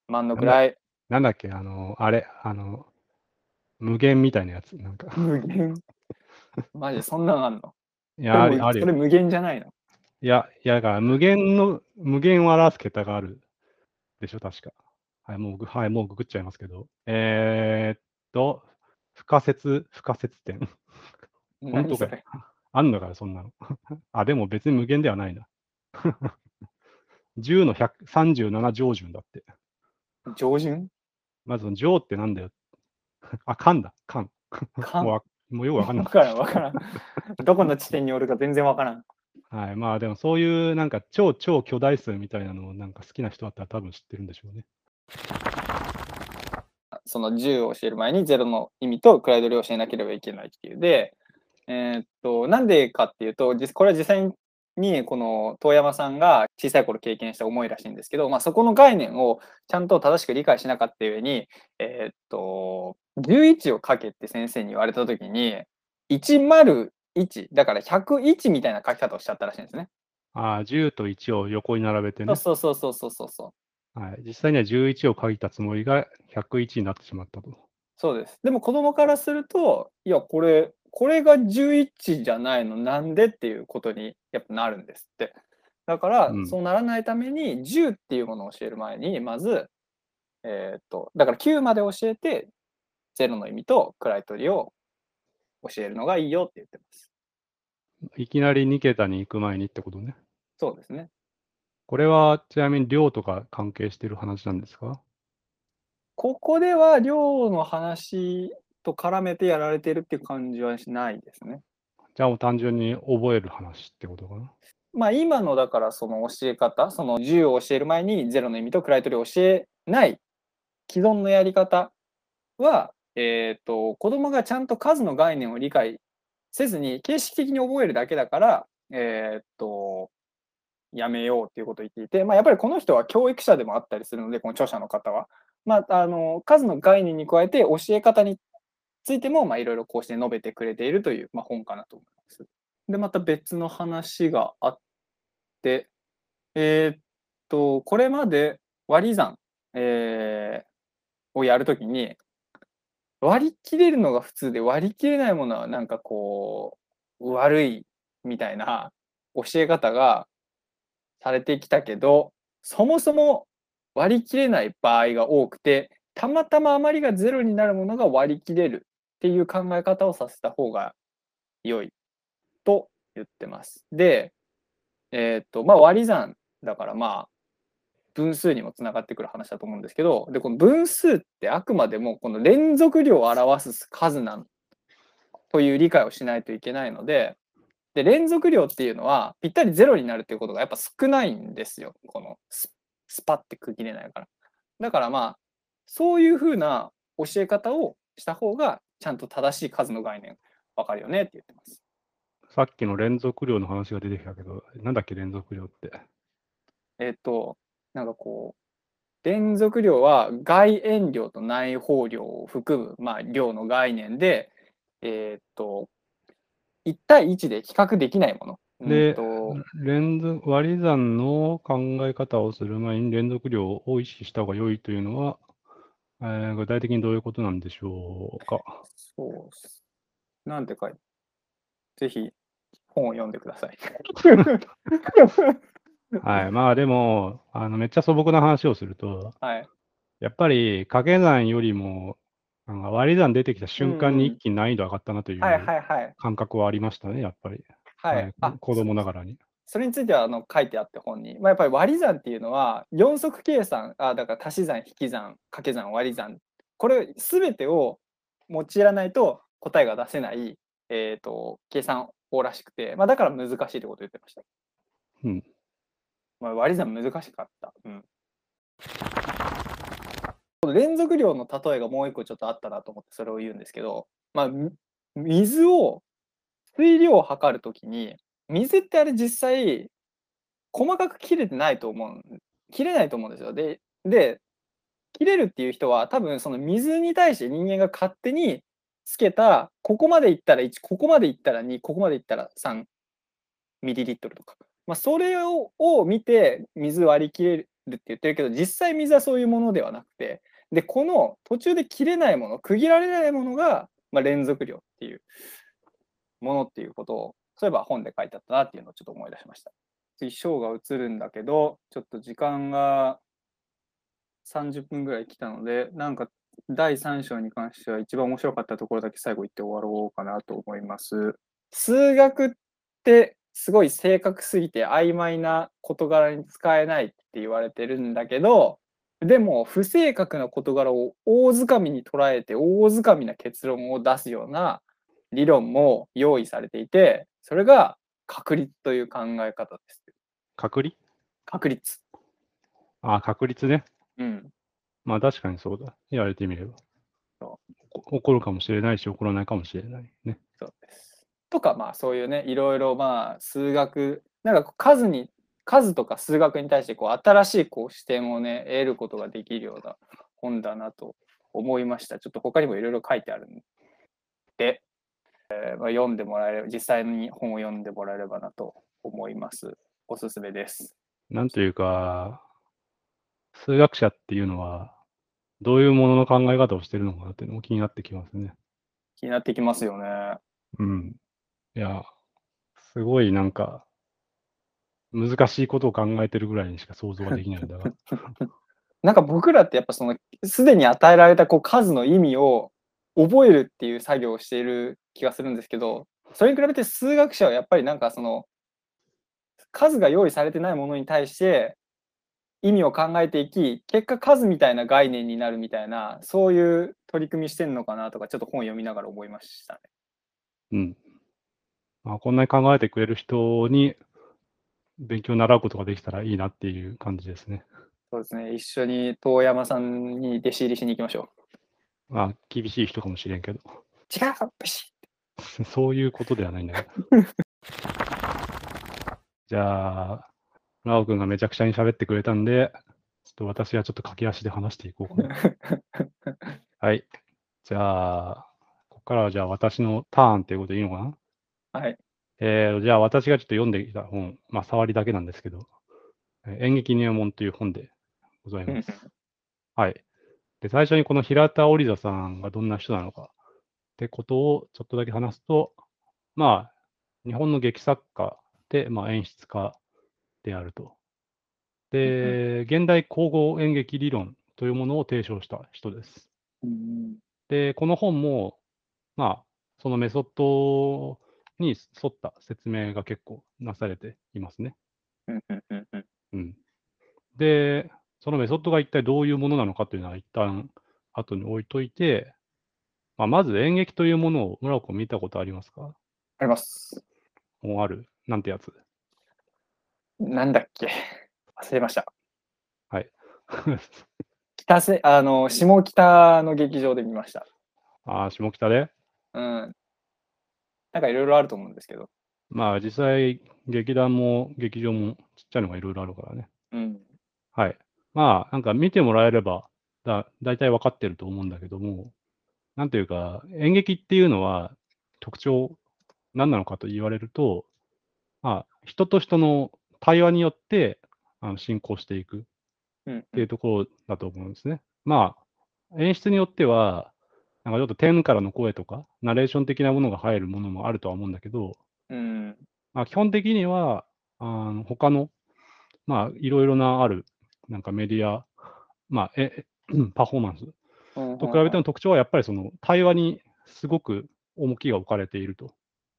万の位、なんだっけ、あの、あれ、あの、無限みたいなやつ。なんか。無限？マジでそんなんあんの？いや、ある、でもあるよ。それ無限じゃないの？いや、いや、だから無限の、無限を表す桁があるでしょ、確か。はい、もうぐ、はい、もうググっちゃいますけど。えー、っと、不可説、不可説点。本当か。あんのかよ、そんなの。あ、でも別に無限ではないな。10の137乗順だって。上順まず、乗ってなんだよ。あ、間だ、間。かもうわ、もうよくわかんないわ。からんわからん。どこの地点におるか全然わからん。はい、まあでもそういうなんか超超巨大数みたいなのをなんか好きな人だったら多分知ってるんでしょうね。その10を教える前に0の意味と位取りを教えなければいけないっていう。で、えーっと、なんでかっていうと、実これは実際にこの遠山さんが小さい頃経験した思いらしいんですけど、まあ、そこの概念をちゃんと正しく理解しなかったゆえに、えーっと、11を書けって先生に言われたときに、101、だから101みたいな書き方をしちゃったらしいんですね。ああ、10と1を横に並べてね。そうそうそうそうそうそう。はい、実際には11を書いたつもりが101になってしまったと。そうです。でも子供からすると、いや、これ、これが11じゃないの、なんでっていうことにやっぱなるんですって。だから、うんそうならないために、10っていうものを教える前に、まず、えーっと、だから9まで教えて、0の意味と位取りを教えるのがいいよって言ってます。いきなり2桁に行く前にってことね。そうですね。これはちなみに量とか関係してる話なんですか？ここでは量の話と絡めてやられてるっていう感じはしないですね。じゃあもう単純に覚える話ってことかな？まあ今のだからその教え方、その10を教える前に0の意味と位取りを教えない既存のやり方は、えっ、と、子供がちゃんと数の概念を理解せずに形式的に覚えるだけだから、えっ、と、やめようっていうことを言っていて、まあやっぱりこの人は教育者でもあったりするので、この著者の方は。まあ、あの、数の概念に加えて教え方についても、まあいろいろこうして述べてくれているという、まあ、本かなと思います。で、また別の話があって、えーっと、これまで割り算、えーをやるときに、割り切れるのが普通で割り切れないものはなんかこう、悪いみたいな教え方がされてきたけど、そもそも割り切れない場合が多くて、たまたま余りがゼロになるものが割り切れるっていう考え方をさせた方が良いと言ってます。で、えっ、と、まあ割り算だからまあ分数にもつながってくる話だと思うんですけど、で、この分数ってあくまでもこの連続量を表す数なんという理解をしないといけないので、で、連続量っていうのはぴったりゼロになるっていうことがやっぱ少ないんですよ。このススパって区切れないから。だからまあ、そういうふうな教え方をした方がちゃんと正しい数の概念わかるよねって言ってます。さっきの連続量の話が出てきたけど、なんだっけ連続量って？えっ、と、なんかこう、連続量は外縁量と内包量を含む、まあ、量の概念で、えっ、と、1対1で比較できないもの。で連続割り算の考え方をする前に連続量を意識した方が良いというのは、えー具体的にどういうことなんでしょうか？そう。なんて書いて、ぜひ本を読んでください。はい。まあでも、あのめっちゃ素朴な話をすると、はい。やっぱり掛け算よりも、あの割り算出てきた瞬間に一気に難易度上がったなといはいうはいはい。感覚はありましたね、やっぱり。はい。あ子供ながらに。それについてはあの書いてあって本に、まあ、やっぱり割り算っていうのは4則計算あだから足し算引き算掛け算割り算これ全てを用いらないと答えが出せない、えー、と計算法らしくて、まあ、だから難しいってことを言ってました。うん。まあ、割り算難しかった。うん。連続量の例えがもう一個ちょっとあったなと思ってそれを言うんですけど、まあ、水を水量を測るときに水ってあれ実際細かく切れてないと思う切れないと思うんですよ。でで切れるっていう人は多分その水に対して人間が勝手につけたここまでいったら1ここまでいったら2ここまでいったら3ミリリットルとか、まあ、それを見て水割り切れるって言ってるけど実際水はそういうものではなくてでこの途中で切れないもの区切られないものが、まあ、連続量っていうものっていうことをそういえば本で書いてあったなっていうのをちょっと思い出しました。次章が映るんだけどちょっと時間が30分ぐらい来たのでなんか第3章に関しては一番面白かったところだけ最後言って終わろうかなと思います。数学ってすごい正確すぎて曖昧な事柄に使えないって言われてるんだけどでも不正確な事柄を大掴みに捉えて大掴みな結論を出すような理論も用意されていてそれが確率という考え方です。確率確率。あ、確率ね。うん。まあ確かにそうだ。言われてみれば。そ起こるかもしれないし、起こらないかもしれないね。そうです。とかまあそういうねいろいろまあ数学なんか数に数とか数学に対してこう新しいこう視点をね得ることができるような本だなと思いました。ちょっと他にもいろいろ書いてあるんで、えーまあ、読んでもらえれば実際に本を読んでもらえればなと思います。おすすめです。なんというか、数学者っていうのは、どういうものの考え方をしてるのかなっていうのも気になってきますね。気になってきますよね。うん。いや、すごいなんか、難しいことを考えてるぐらいにしか想像ができないんだが。なんか僕らってやっぱそのすでに与えられたこう数の意味を覚えるっていう作業をしている気がするんですけどそれに比べて数学者はやっぱりなんかその数が用意されてないものに対して意味を考えていき結果数みたいな概念になるみたいなそういう取り組みしてんのかなとかちょっと本読みながら思いましたね。うん。まあ、こんなに考えてくれる人に勉強を習うことができたらいいなっていう感じですね。そうですね一緒に遠山さんに弟子入りしに行きましょまあ、厳しい人かもしれんけど、う。違うブシ そういうことではないんだけど。じゃあ、ラオ君がめちゃくちゃに喋ってくれたんで、ちょっと私はちょっと駆け足で話していこうかな。はい。じゃあ、ここからはじゃあ私のターンっていうことでいいのかな？はい。えー、じゃあ私がちょっと読んできた本、まあ触りだけなんですけど、えー演劇入門という本でございます。はい。で、最初にこの平田織座さんがどんな人なのかってことをちょっとだけ話すと、まあ、日本の劇作家で、まあ、演出家であると。で、現代皇后演劇理論というものを提唱した人です。うんで、この本も、まあ、そのメソッドに沿った説明が結構なされていますね。うん。で、そのメソッドが一体どういうものなのかというのは一旦後に置いといて、まあ、まず演劇というものを村尾君見たことありますか？あります。もうある？なんてやつ？なんだっけ？忘れました。はい。北せあの下北の劇場で見ました。ああ、下北で？うん。なんかいろいろあると思うんですけど。まあ実際、劇団も劇場もちっちゃいのがいろいろあるからね。うん。はい。まあ、なんか見てもらえれば、だ大体分かってると思うんだけども、なんていうか、演劇っていうのは特徴何なのかと言われると、まあ、人と人の対話によってあの進行していくうんっていうところだと思うんですね。まあ、演出によっては、なんかちょっと天からの声とか、ナレーション的なものが入るものもあるとは思うんだけど、うん。まあ、基本的には、あの他の、まあ、いろいろなある、なんかメディア、まあ、え、え パフォーマンスうん。と比べての特徴は、やっぱりその対話にすごく重きが置かれていると。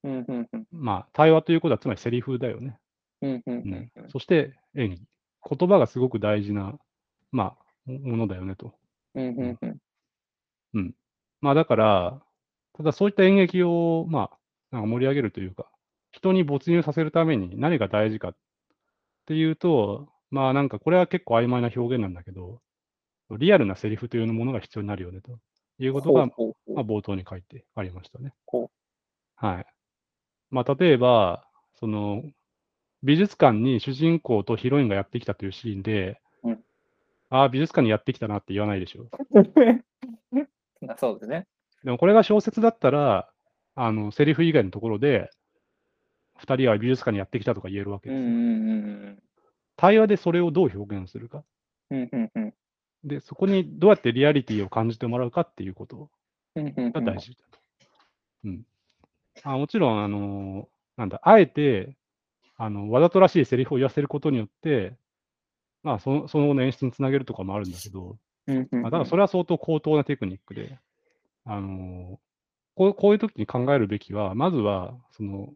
うん。うん。うん。まあ、対話ということは、つまりセリフだよね。うん。うん。うんそして演技。言葉がすごく大事な、まあ、もものだよねと。うん。うん。うん。うん。まあ、だから、ただそういった演劇を、まあ、なんか盛り上げるというか、人に没入させるために何が大事かっていうと、まあなんかこれは結構曖昧な表現なんだけど、リアルなセリフというものが必要になるよねということが、まあ、冒頭に書いてありましたね。ほはい。まあ例えば、その、美術館に主人公とヒロインがやってきたというシーンで、うんああ、美術館にやってきたなって言わないでしょ。うそうですね。でもこれが小説だったら、あの、セリフ以外のところで、二人は美術館にやってきたとか言えるわけですよ。うん。うん。対話でそれをどう表現するか。うん。うん。うん。で、そこにどうやってリアリティを感じてもらうかっていうことうん。うん。が大事だと。うん。あもちろん、あの、なんだ、あえて、あの、わざとらしいセリフを言わせることによって、まあ、その、その後の演出につなげるとかもあるんだけど、うん。うん。まあ、ただそれは相当高等なテクニックで、あのこうこういう時に考えるべきは、まずは、その、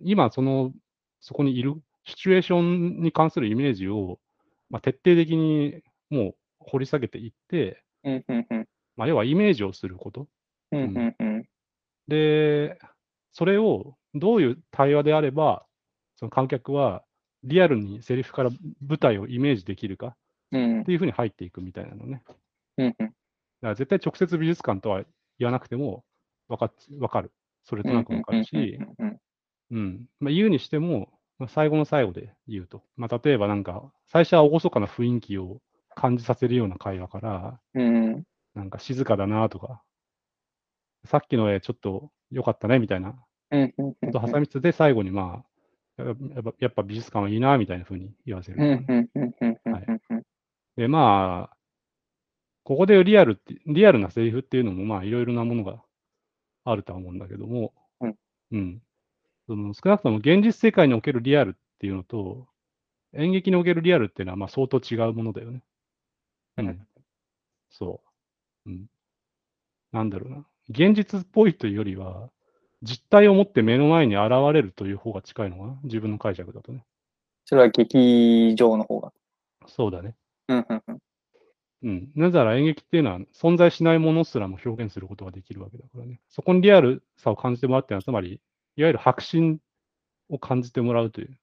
今、その、そこにいるシチュエーションに関するイメージを、まあ、徹底的にもう掘り下げていって、うん。うん。うん。まあ、要はイメージをすること。うん。うん。うん。で、それをどういう対話であれば、その観客はリアルにセリフから舞台をイメージできるかうんっていうふうに入っていくみたいなのね。うん。だから絶対直接美術館とは言わなくても分かっわかる。それとなく分かるし、うん。うん。まあ、言うにしても、まあ、最後の最後で言うと。まあ、例えばなんか、最初は厳かな雰囲気を感じさせるような会話から、うん。なんか静かだなとか、さっきの絵ちょっと良かったねみたいなうん。うん。こと挟みつつで最後にまあ、やっぱやっぱ美術館はいいなみたいな風に言わせるね。うん。で、まあ、ここでリアルって、リアルなセリフっていうのも、まあ、いろいろなものがあるとは思うんだけども、うん。うん。その少なくとも現実世界におけるリアルっていうのと、演劇におけるリアルっていうのは、まあ、相当違うものだよね。うん。そう。うん。なんだろうな。現実っぽいというよりは、実体を持って目の前に現れるという方が近いのかな。自分の解釈だとね。それは劇場の方が。そうだね。うん。うん。うん。うん。なぜなら演劇っていうのは存在しないものすらも表現することができるわけだからね。そこにリアルさを感じてもらうっていうのは、つまり、いわゆる白心を感じてもらうという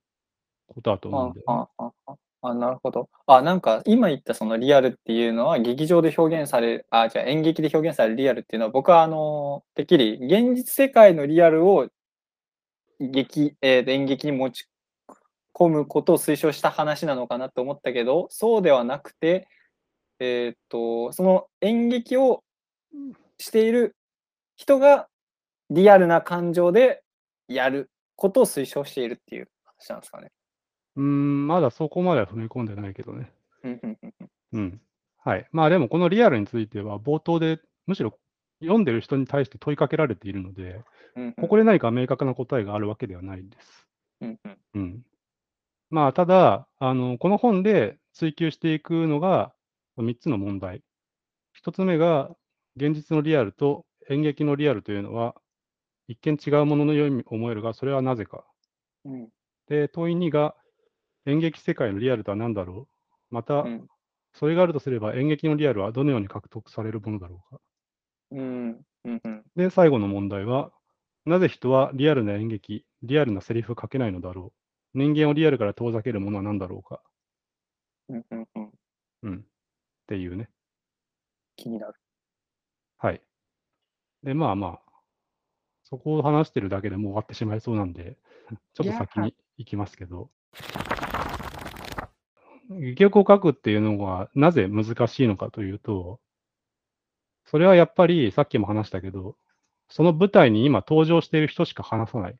ことだと思うんだよね。ああああなるほど。あ、なんか今言ったそのリアルっていうのは劇場で表現される、あ、じゃあ演劇で表現されるリアルっていうのは僕はあの、てっきり現実世界のリアルを劇、えー演劇に持ち込むことを推奨した話なのかなと思ったけど、そうではなくて、えーっと、その演劇をしている人がリアルな感情でやることを推奨しているっていう話なんですかね。うーん、まだそこまでは踏み込んでないけどね。うんうんうんうんうん。はい。まあでも、このリアルについては、冒頭で、むしろ読んでる人に対して問いかけられているので、ここで何か明確な答えがあるわけではないです。うんうんうん。まあ、ただ、あの、この本で追求していくのが3つの問題。1つ目が、現実のリアルと演劇のリアルというのは、一見違うもののように思えるが、それはなぜか。うんで、問い2が、演劇世界のリアルとは何だろうまた、うんそれがあるとすれば、演劇のリアルはどのように獲得されるものだろうか。うんうんうんで、最後の問題は、なぜ人はリアルな演劇、リアルなセリフを書けないのだろう人間をリアルから遠ざけるものは何だろうかうんうんうんうん。っていうね。気になる。はい。で、まあまあ、そこを話してるだけでもう終わってしまいそうなんで、ちょっと先に行きますけど。戯曲を書くっていうのがなぜ難しいのかというと、それはやっぱりさっきも話したけど、その舞台に今登場している人しか話さない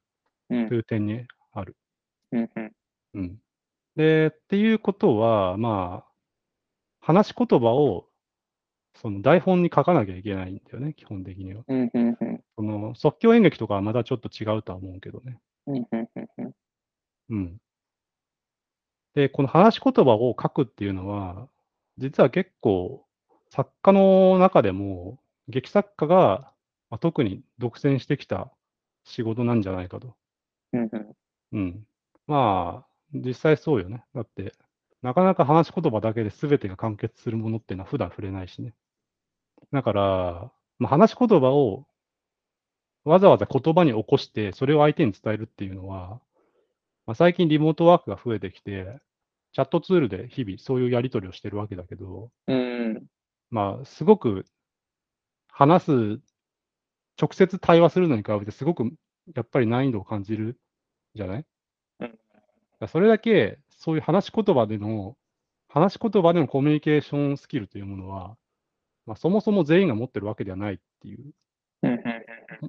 うんという点にある。うんうんうん。で、っていうことは、まあ、話し言葉を、その台本に書かなきゃいけないんだよね、基本的には。うんうんうんその即興演劇とかはまたちょっと違うとは思うけどね。うんうんうんうんうん。で、この話し言葉を書くっていうのは、実は結構、作家の中でも、劇作家が、まあ、特に独占してきた仕事なんじゃないかと。うんうんうん。まあ、実際そうよね。だって、なかなか話し言葉だけで全てが完結するものっていうのは普段触れないしね。だから、まあ、話し言葉をわざわざ言葉に起こして、それを相手に伝えるっていうのは、まあ、最近リモートワークが増えてきて、チャットツールで日々そういうやり取りをしてるわけだけど、うんまあ、すごく話す、直接対話するのに比べて、すごくやっぱり難易度を感じるじゃない？それだけ、そういう話し言葉での、話し言葉でのコミュニケーションスキルというものは、まあ、そもそも全員が持ってるわけではないっていう、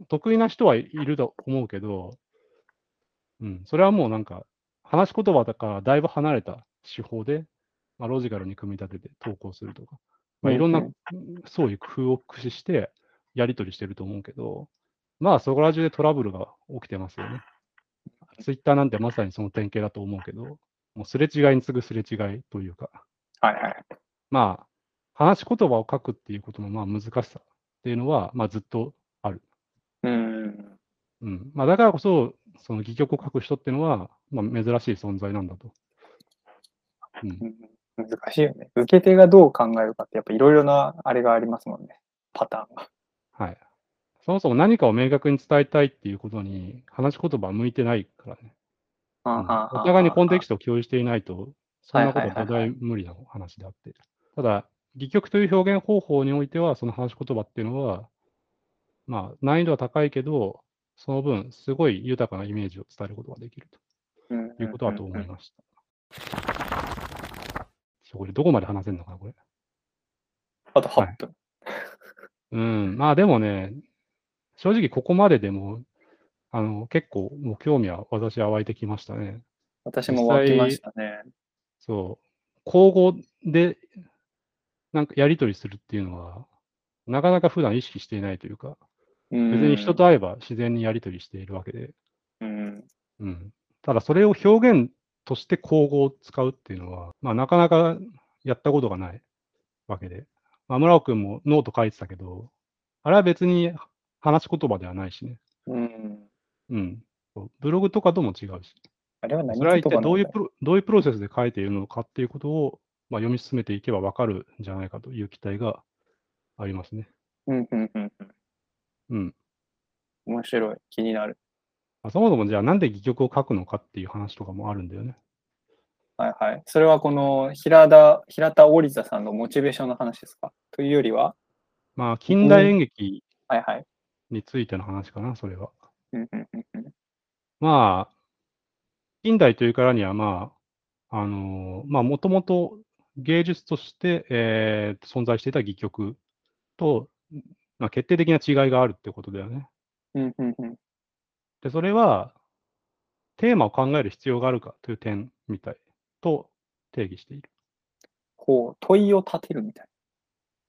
得意な人はいると思うけど、うん、それはもうなんか、話し言葉だからだいぶ離れた手法で、まあ、ロジカルに組み立てて投稿するとか、まあ、いろんなうんそういう工夫を駆使してやり取りしてると思うけど、まあそこら中でトラブルが起きてますよね。ツイッターなんてまさにその典型だと思うけど、もうすれ違いに次ぐすれ違いというか、はいはい。まあ、話し言葉を書くっていうことのまあ難しさっていうのは、まあずっとある。うんうん。まあだからこそ、その戯曲を書く人っていうのは、まあ珍しい存在なんだと。うん。うん難しいよね。受け手がどう考えるかって、やっぱいろいろなあれがありますもんね。パターンが。はい。そもそも何かを明確に伝えたいっていうことに、話し言葉は向いてないからね。うんお互いにコンテキストを共有していないと、そんなことは土台無理な話であって。ただ、戯曲という表現方法においては、その話し言葉っていうのは、まあ、難易度は高いけど、その分、すごい豊かなイメージを伝えることができるということだと思いました。そこでどこまで話せるのかな、これ。あと8分。うん、まあでもね、正直ここまででも、あの、結構もう興味は私は湧いてきましたね。私も湧きましたね。そう。交互で、なんかやり取りするっていうのは、なかなか普段意識していないというか、別別に人と会えば自然にやり取りしているわけで、うん。うん。ただそれを表現として口語を使うっていうのは、まあなかなかやったことがないわけで。まあ、村尾くんもノート書いてたけど、あれは別に話し言葉ではないしね。うん。うん。ブログとかとも違うし。あれは何それは一体どういうプロどういうプロセスで書いているのかっていうことを、まあ、読み進めていけばわかるんじゃないかという期待がありますね。うんうんうんうん。うん。面白い。気になる。まあ、そもそもじゃあなんで戯曲を書くのかっていう話とかもあるんだよね。はいはい。それはこの平田、平田織田さんのモチベーションの話ですか？というよりは？まあ、近代演劇はいはい。についての話かな、それは。まあ、近代というからには、まあ、あのまあ、もともと芸術として、えー存在していた戯曲と、まあ、決定的な違いがあるってことだよね。うんうんうんで、それは、テーマを考える必要があるかという点みたいと定義している。こう、問いを立てるみたい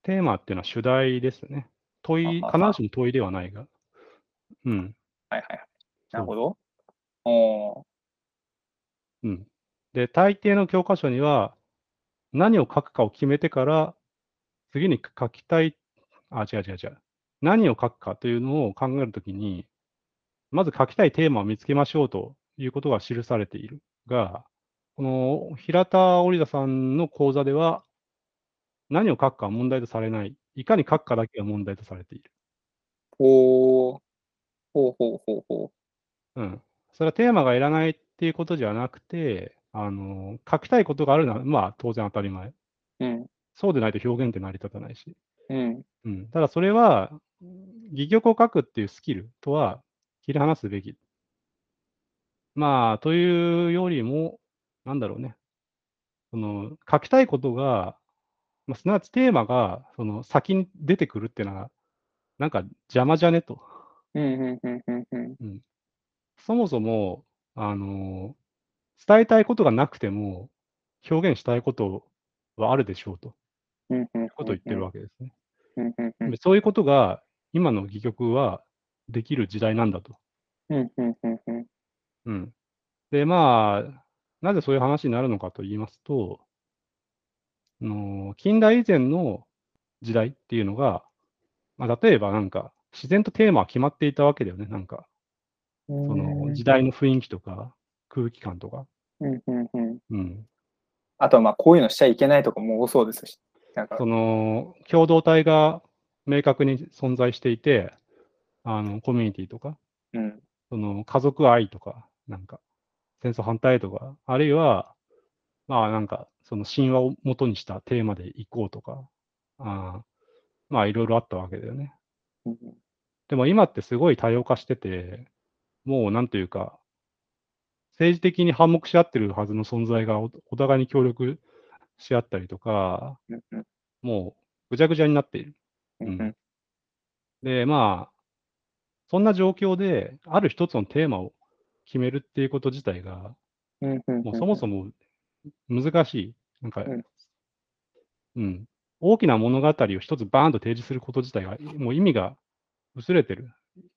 テーマっていうのは主題ですね。問い、必ずしも問いではないが。うん。な。はいはいはい。なるほど。ど。おーうん。で、大抵の教科書には、何を書くかを決めてから、次に書きたい、あ、違う違う違う。何を書くかというのを考えるときに、まず書きたいテーマを見つけましょうということが記されているが、この平田織田さんの講座では、何を書くかは問題とされない。いかに書くかだけが問題とされている。ほう。ほうほうほうほうん。それはテーマがいらないっていうことじゃなくて、あの、書きたいことがあるのは、まあ当然当たり前。う。うん。そうでないと表現って成り立たないし。うん。うん。ただそれは、戯曲を書くっていうスキルとは切り離すべき。まあ、というよりも、なんだろうね。その、書きたいことが、まあ、すなわちテーマが、その、先に出てくるっていうのは、なんか邪魔じゃねと。そもそも、あの、伝えたいことがなくても、表現したいことはあるでしょうと。いうことを言ってるわけですね。そういうことが今の戯曲はできる時代なんだと。うん。で、まあ、なぜそういう話になるのかと言いますと、あの近代以前の時代っていうのが、まあ、例えばなんか、自然とテーマは決まっていたわけだよね。なんか、その時代の雰囲気とか空気感とか。うんうんうんうん。あとはまあこういうのしちゃいけないとかも多そうですし。なんかその、共同体が明確に存在していて、あの、コミュニティとか、うんその家族愛とか、なんか、戦争反対とか、あるいは、まあなんか、その神話を元にしたテーマで行こうとか、あーまあいろいろあったわけだよね。うん。でも今ってすごい多様化してて、もうなんというか、政治的に反目し合ってるはずの存在がおお互いに協力し合ったりとか、もうぐちゃぐちゃになっている。うん。うんで、まあ、そんな状況で、ある一つのテーマを決めるっていうこと自体が、もうそもそも難しい。なんか、うんうん、大きな物語を一つバーンと提示すること自体が、もう意味が薄れてる。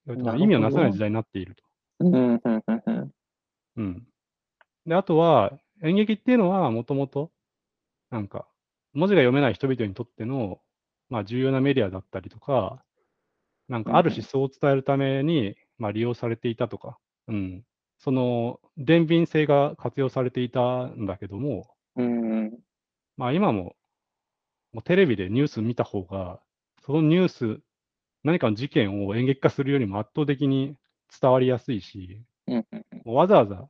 意味をなさない時代になっていると。うん。で、あとは、演劇っていうのは、もともと、なんか、文字が読めない人々にとっての、まあ、重要なメディアだったりとか、なんか、ある思想を伝えるために、まあ、利用されていたとか、うん。その、伝敏性が活用されていたんだけども、うんうん。まあ、今も、もうテレビでニュース見た方が、そのニュース、何かの事件を演劇化するよりも圧倒的に伝わりやすいし、うんうわざわざ、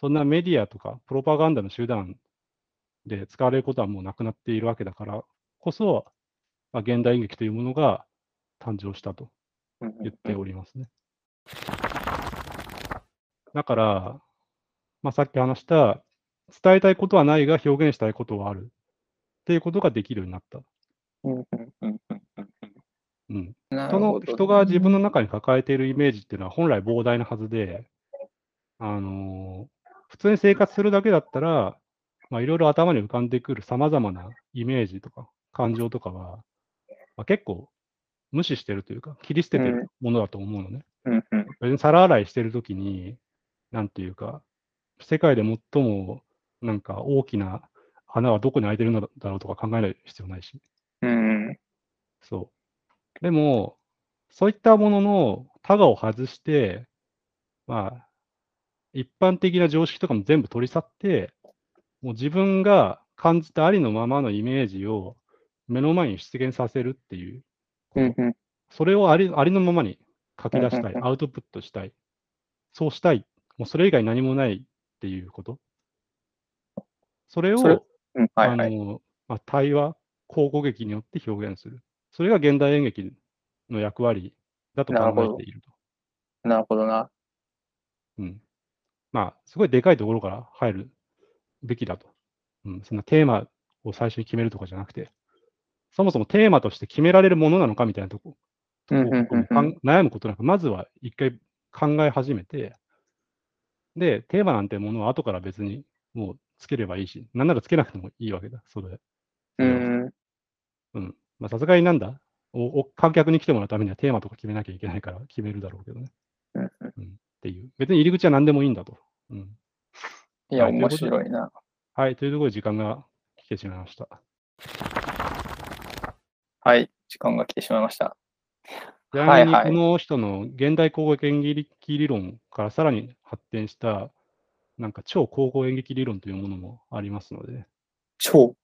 そんなメディアとかプロパガンダの手段で使われることはもうなくなっているわけだからこそ、まあ、現代演劇というものが誕生したとうん。言っておりますね。だから、まあ、さっき話した、伝えたいことはないが表現したいことはある。っていうことができるようになった。うんうんうんうんうんうん、なる人の人が自分の中に抱えているイメージっていうのは本来膨大なはずで、あのー普通に生活するだけだったら、まあ、いろいろ頭に浮かんでくるさまざまなイメージとか感情とかは、まあ、結構無視してるというか、切り捨ててうんるものだと思うのね。うんうん別に皿洗いしてるときに、なんていうか、世界で最もなんか大きな穴はどこに開いてるのだろうとか考えない必要ないし。うんうんそう。でも、そういったもののタガを外して、まあ、一般的な常識とかも全部取り去って、もう自分が感じたありのままのイメージを目の前に出現させるっていう。うんうんそれをありありのままに書き出したい、アウトプットしたい。そうしたい。もうそれ以外何もないっていうこと？それを、それうんはいはい。あの、まあ、対話、交互劇によって表現する。それが現代演劇の役割だと考えていると。なるほどな。うん。まあ、すごいでかいところから入るべきだと。うん。そんなテーマを最初に決めるとかじゃなくて、そもそもテーマとして決められるものなのかみたいなとこ、とこうんうんうんうんかん悩むことなく、まずは一回考え始めて、で、テーマなんてものは後から別にもうつければいいし、なんならつけなくてもいいわけだ、それ。うんうん。まあ、さすがになんだおお観客に来てもらうためにはテーマとか決めなきゃいけないから決めるだろうけどね。うん。っていう。別に入り口は何でもいいんだと。うん。いや、はい面白いな。はい。というところで時間が来てしまいました。はい、時間が来てしまいました。ちなみに、この人の現代交互演劇理論からさらに発展した、なんか超交互演劇理論というものもありますので、超。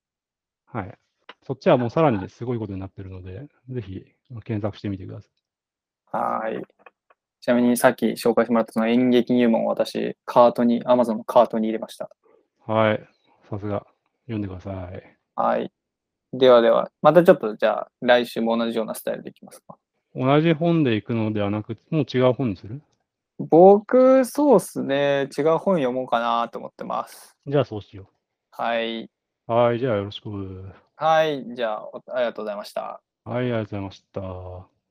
はい。そっちはもうさらにすごいことになっているので、ぜひ検索してみてください。はい。ちなみにさっき紹介してもらったその演劇入門を私、カートに、Amazon のカートに入れました。はい。さすが。読んでください。はい。ではでは、またちょっとじゃあ来週も同じようなスタイルでいきますか。同じ本で行くのではなく、もう違う本にする？僕、そうっすね。違う本読もうかなと思ってます。じゃあそうしよはい。う。はい。じゃあよろしく。はい。じゃあ、おありがとうございました。はい。ありがとうございました。